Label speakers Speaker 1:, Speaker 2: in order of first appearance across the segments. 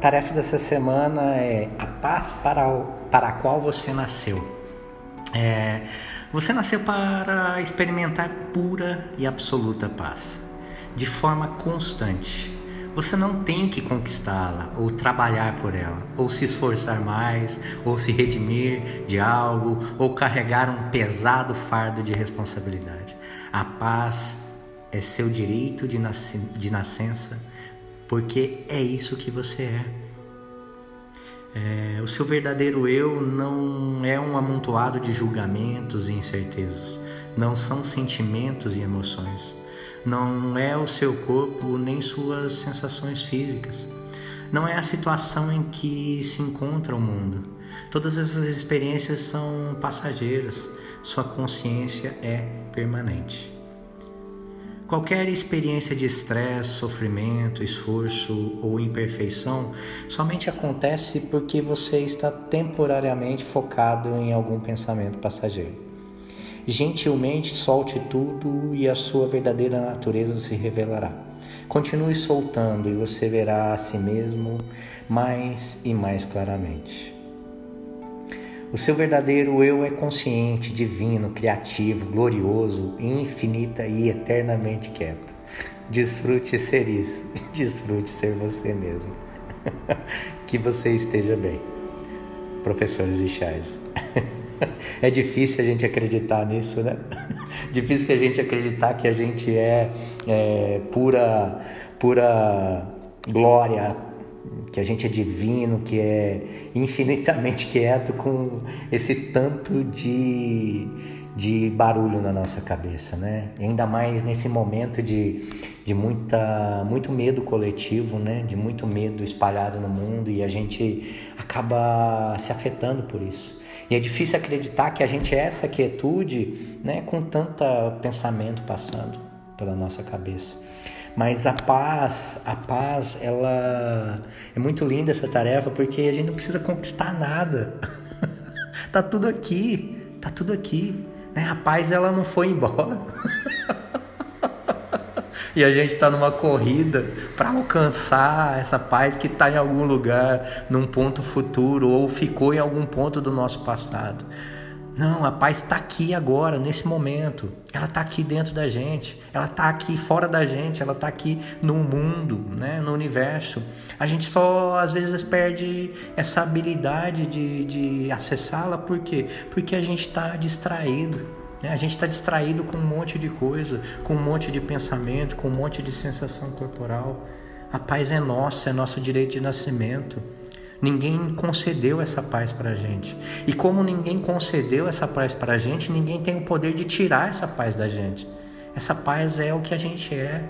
Speaker 1: Tarefa dessa semana é a paz para, o, para a qual você nasceu. É, você nasceu para experimentar pura e absoluta paz, de forma constante. Você não tem que conquistá-la, ou trabalhar por ela, ou se esforçar mais, ou se redimir de algo, ou carregar um pesado fardo de responsabilidade. A paz é seu direito de, nasc de nascença porque é isso que você é. é. O seu verdadeiro eu não é um amontoado de julgamentos e incertezas, não são sentimentos e emoções, não é o seu corpo nem suas sensações físicas, não é a situação em que se encontra o mundo. Todas essas experiências são passageiras, sua consciência é permanente. Qualquer experiência de estresse, sofrimento, esforço ou imperfeição somente acontece porque você está temporariamente focado em algum pensamento passageiro. Gentilmente solte tudo e a sua verdadeira natureza se revelará. Continue soltando e você verá a si mesmo mais e mais claramente. O seu verdadeiro eu é consciente, divino, criativo, glorioso, infinita e eternamente quieto. Desfrute ser isso, desfrute ser você mesmo. que você esteja bem. Professores e chás. É difícil a gente acreditar nisso, né? Difícil a gente acreditar que a gente é, é pura, pura glória, que a gente é divino, que é infinitamente quieto com esse tanto de, de barulho na nossa cabeça, né? Ainda mais nesse momento de, de muita, muito medo coletivo, né? De muito medo espalhado no mundo e a gente acaba se afetando por isso. E é difícil acreditar que a gente é essa quietude, né? Com tanto pensamento passando pela nossa cabeça. Mas a paz, a paz, ela é muito linda essa tarefa porque a gente não precisa conquistar nada. tá tudo aqui, tá tudo aqui. Né? A paz ela não foi embora. e a gente está numa corrida para alcançar essa paz que está em algum lugar, num ponto futuro ou ficou em algum ponto do nosso passado. Não, a paz está aqui agora, nesse momento. Ela está aqui dentro da gente, ela está aqui fora da gente, ela está aqui no mundo, né, no universo. A gente só às vezes perde essa habilidade de, de acessá-la, por quê? Porque a gente está distraído. Né? A gente está distraído com um monte de coisa, com um monte de pensamento, com um monte de sensação corporal. A paz é nossa, é nosso direito de nascimento. Ninguém concedeu essa paz para a gente. E como ninguém concedeu essa paz para a gente, ninguém tem o poder de tirar essa paz da gente. Essa paz é o que a gente é.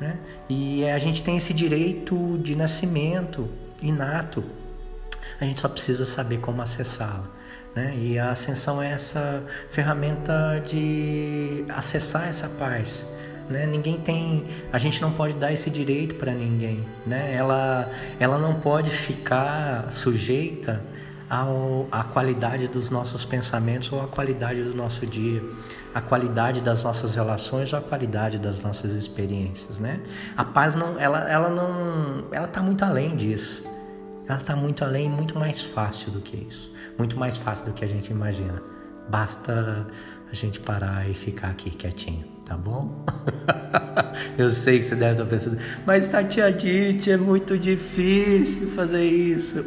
Speaker 1: Né? E a gente tem esse direito de nascimento inato. A gente só precisa saber como acessá-la. Né? E a ascensão é essa ferramenta de acessar essa paz né? Ninguém tem, a gente não pode dar esse direito para ninguém, né? Ela, ela não pode ficar sujeita ao, à qualidade dos nossos pensamentos ou à qualidade do nosso dia, à qualidade das nossas relações ou à qualidade das nossas experiências, né? A paz não, ela, ela não, ela está muito além disso. Ela está muito além, muito mais fácil do que isso, muito mais fácil do que a gente imagina. Basta a gente parar e ficar aqui quietinho, tá bom? Eu sei que você deve estar pensando, mas Tatiadite, é muito difícil fazer isso.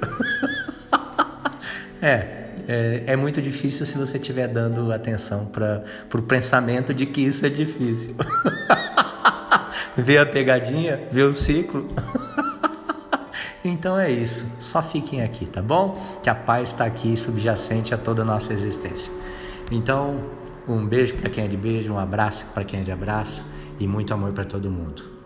Speaker 1: é, é, é, muito difícil se você estiver dando atenção para o pensamento de que isso é difícil. Vê a pegadinha, vê o ciclo. Então é isso, só fiquem aqui, tá bom? Que a paz está aqui subjacente a toda a nossa existência. Então, um beijo para quem é de beijo, um abraço para quem é de abraço e muito amor para todo mundo.